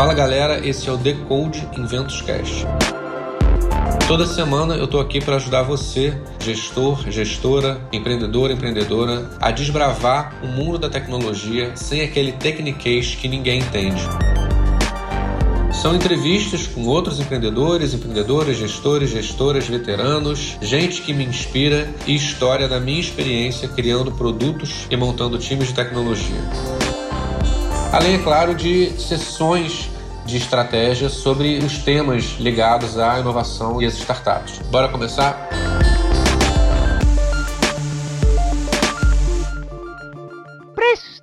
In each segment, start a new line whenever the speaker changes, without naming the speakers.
Fala galera, esse é o Decode Inventos Cast. Toda semana eu estou aqui para ajudar você, gestor, gestora, empreendedor, empreendedora, a desbravar o mundo da tecnologia sem aquele techniquez que ninguém entende. São entrevistas com outros empreendedores, empreendedoras, gestores, gestoras, veteranos, gente que me inspira e história da minha experiência criando produtos e montando times de tecnologia. Além, é claro, de sessões de estratégia sobre os temas ligados à inovação e às startups. Bora começar?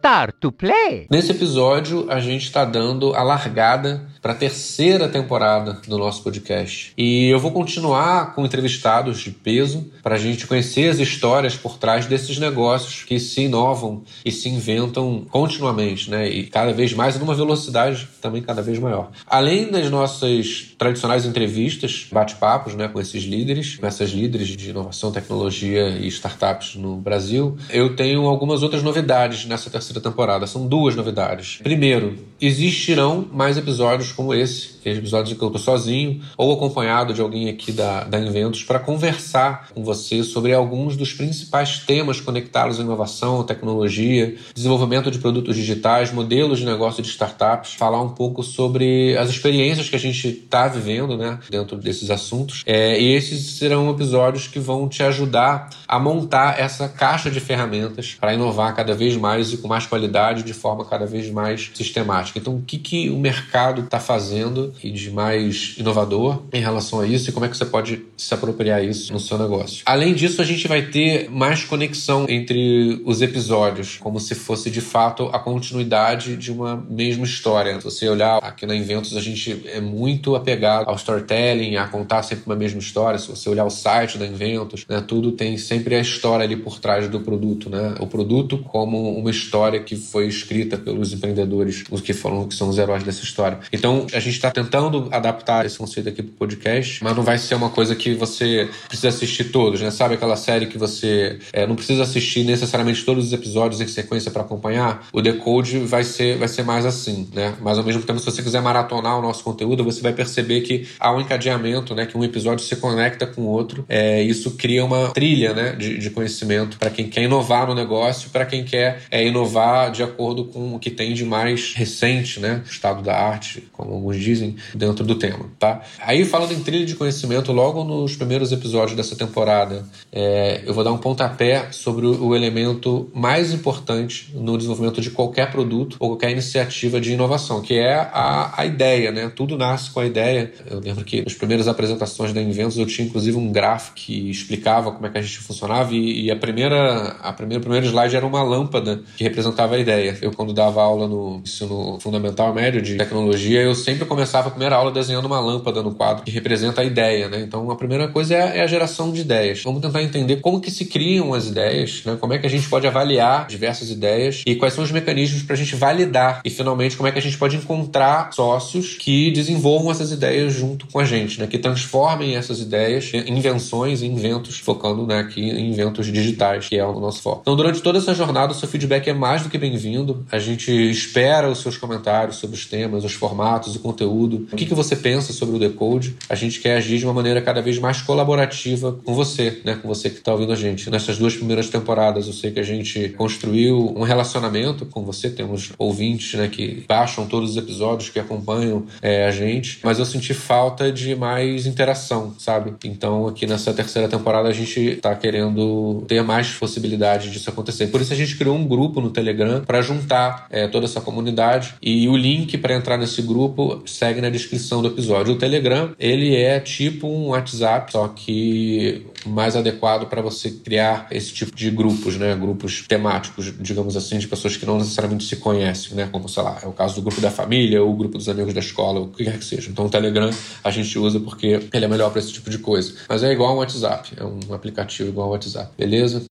Start to play.
Nesse episódio, a gente está dando a largada para a terceira temporada do nosso podcast. E eu vou continuar com entrevistados de peso para a gente conhecer as histórias por trás desses negócios que se inovam e se inventam continuamente, né? E cada vez mais numa velocidade também cada vez maior. Além das nossas tradicionais entrevistas, bate-papos, né, com esses líderes, com essas líderes de inovação, tecnologia e startups no Brasil, eu tenho algumas outras novidades nessa terceira temporada. São duas novidades. Primeiro, existirão mais episódios como esse, episódios em que eu estou sozinho ou acompanhado de alguém aqui da, da Inventos para conversar com você sobre alguns dos principais temas conectados à inovação, tecnologia, desenvolvimento de produtos digitais, modelos de negócio de startups, falar um pouco sobre as experiências que a gente está vivendo né, dentro desses assuntos. É, e esses serão episódios que vão te ajudar a montar essa caixa de ferramentas para inovar cada vez mais e com mais qualidade de forma cada vez mais sistemática. Então, o que, que o mercado está fazendo e de mais inovador em relação a isso e como é que você pode se apropriar isso no seu negócio. Além disso, a gente vai ter mais conexão entre os episódios, como se fosse de fato a continuidade de uma mesma história. Se você olhar aqui na Inventos, a gente é muito apegado ao storytelling, a contar sempre uma mesma história. Se você olhar o site da Inventos, né, tudo tem sempre a história ali por trás do produto, né? O produto como uma história que foi escrita pelos empreendedores, os que foram que são os heróis dessa história. Então, a gente está tentando adaptar esse conceito aqui para o podcast, mas não vai ser uma coisa que você precisa assistir todos, né? Sabe aquela série que você é, não precisa assistir necessariamente todos os episódios em sequência para acompanhar? O Decode vai ser, vai ser mais assim, né? Mas ao mesmo tempo, se você quiser maratonar o nosso conteúdo, você vai perceber que há um encadeamento, né? Que um episódio se conecta com o outro. É, isso cria uma trilha, né? De, de conhecimento para quem quer inovar no negócio, para quem quer é, inovar de acordo com o que tem de mais recente, né? Estado da arte, como alguns dizem, dentro do tema, tá? Aí, falando em trilha de conhecimento, logo nos primeiros episódios dessa temporada, é, eu vou dar um pontapé sobre o, elemento mais importante no desenvolvimento de qualquer produto ou qualquer iniciativa de inovação, que é a, a ideia, né? Tudo nasce com a ideia. Eu lembro que nas primeiras apresentações da Inventos eu tinha inclusive um gráfico que explicava como é que a gente funcionava e, e a primeira, a primeira, o primeiro slide era uma lâmpada que representava a ideia. Eu, quando dava aula no ensino fundamental médio de tecnologia, eu sempre começava a primeira aula desenhando uma lâmpada no quadro que representa a ideia, né? Então, a primeira coisa é, é a geração de ideias. Vamos tentar entender como que se criam as ideias, né? Como é que a gente pode avaliar diversas ideias e quais são os mecanismos para a gente validar e, finalmente, como é que a gente pode encontrar sócios que desenvolvam essas ideias junto com a gente, né? Que transformem essas ideias em invenções e inventos, focando né, aqui em inventos digitais, que é o nosso foco. Então, durante toda essa jornada, o seu feedback é mais do que bem-vindo. A gente espera os seus comentários sobre os temas, os formatos, o conteúdo. O que, que você pensa sobre o Decode? A gente quer agir de uma maneira cada vez mais colaborativa com você, né? Com você que está ouvindo a gente. Nessas duas primeiras temporadas, eu sei que a gente construiu um relacionamento com você. Temos ouvintes, né? Que baixam todos os episódios, que acompanham é, a gente. Mas eu senti falta de mais interação, sabe? Então, aqui nessa terceira temporada, a gente está querendo ter mais possibilidade disso acontecer. Por isso, a gente criou um grupo no Telegram para juntar é, toda essa comunidade. E o link para entrar nesse grupo segue na descrição do episódio. O Telegram, ele é tipo um WhatsApp, só que mais adequado para você criar esse tipo de grupos, né? Grupos temáticos, digamos assim, de pessoas que não necessariamente se conhecem, né? Como, sei lá, é o caso do grupo da família ou o grupo dos amigos da escola, o que quer que seja. Então, o Telegram a gente usa porque ele é melhor para esse tipo de coisa. Mas é igual ao WhatsApp, é um aplicativo igual ao WhatsApp, beleza?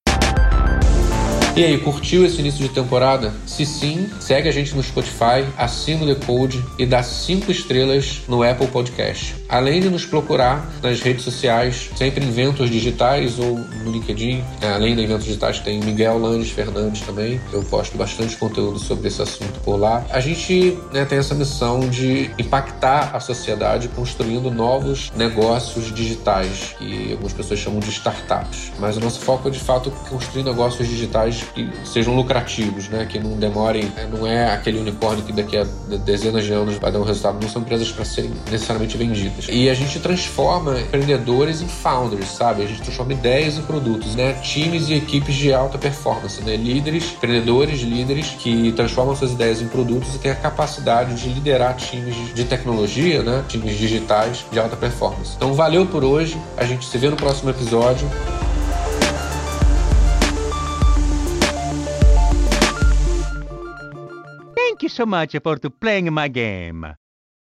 E aí, curtiu esse início de temporada? Se sim, segue a gente no Spotify, assina o Decode e dá cinco estrelas no Apple Podcast. Além de nos procurar nas redes sociais, sempre em Ventos Digitais ou no LinkedIn. É, além da Eventos Digitais, tem Miguel Langes Fernandes também. Eu posto bastante conteúdo sobre esse assunto por lá. A gente né, tem essa missão de impactar a sociedade construindo novos negócios digitais, que algumas pessoas chamam de startups. Mas o nosso foco é, de fato, construir negócios digitais que sejam lucrativos, né? que não demorem. Né, não é aquele unicórnio que daqui a dezenas de anos vai dar um resultado. Não são empresas para serem necessariamente vendidas. E a gente transforma empreendedores em founders, sabe? A gente transforma ideias em produtos, né? Times e equipes de alta performance, né? Líderes, empreendedores, líderes que transformam suas ideias em produtos e têm a capacidade de liderar times de tecnologia, né? Times digitais de alta performance. Então, valeu por hoje. A gente se vê no próximo episódio.
Thank you so much for playing my game.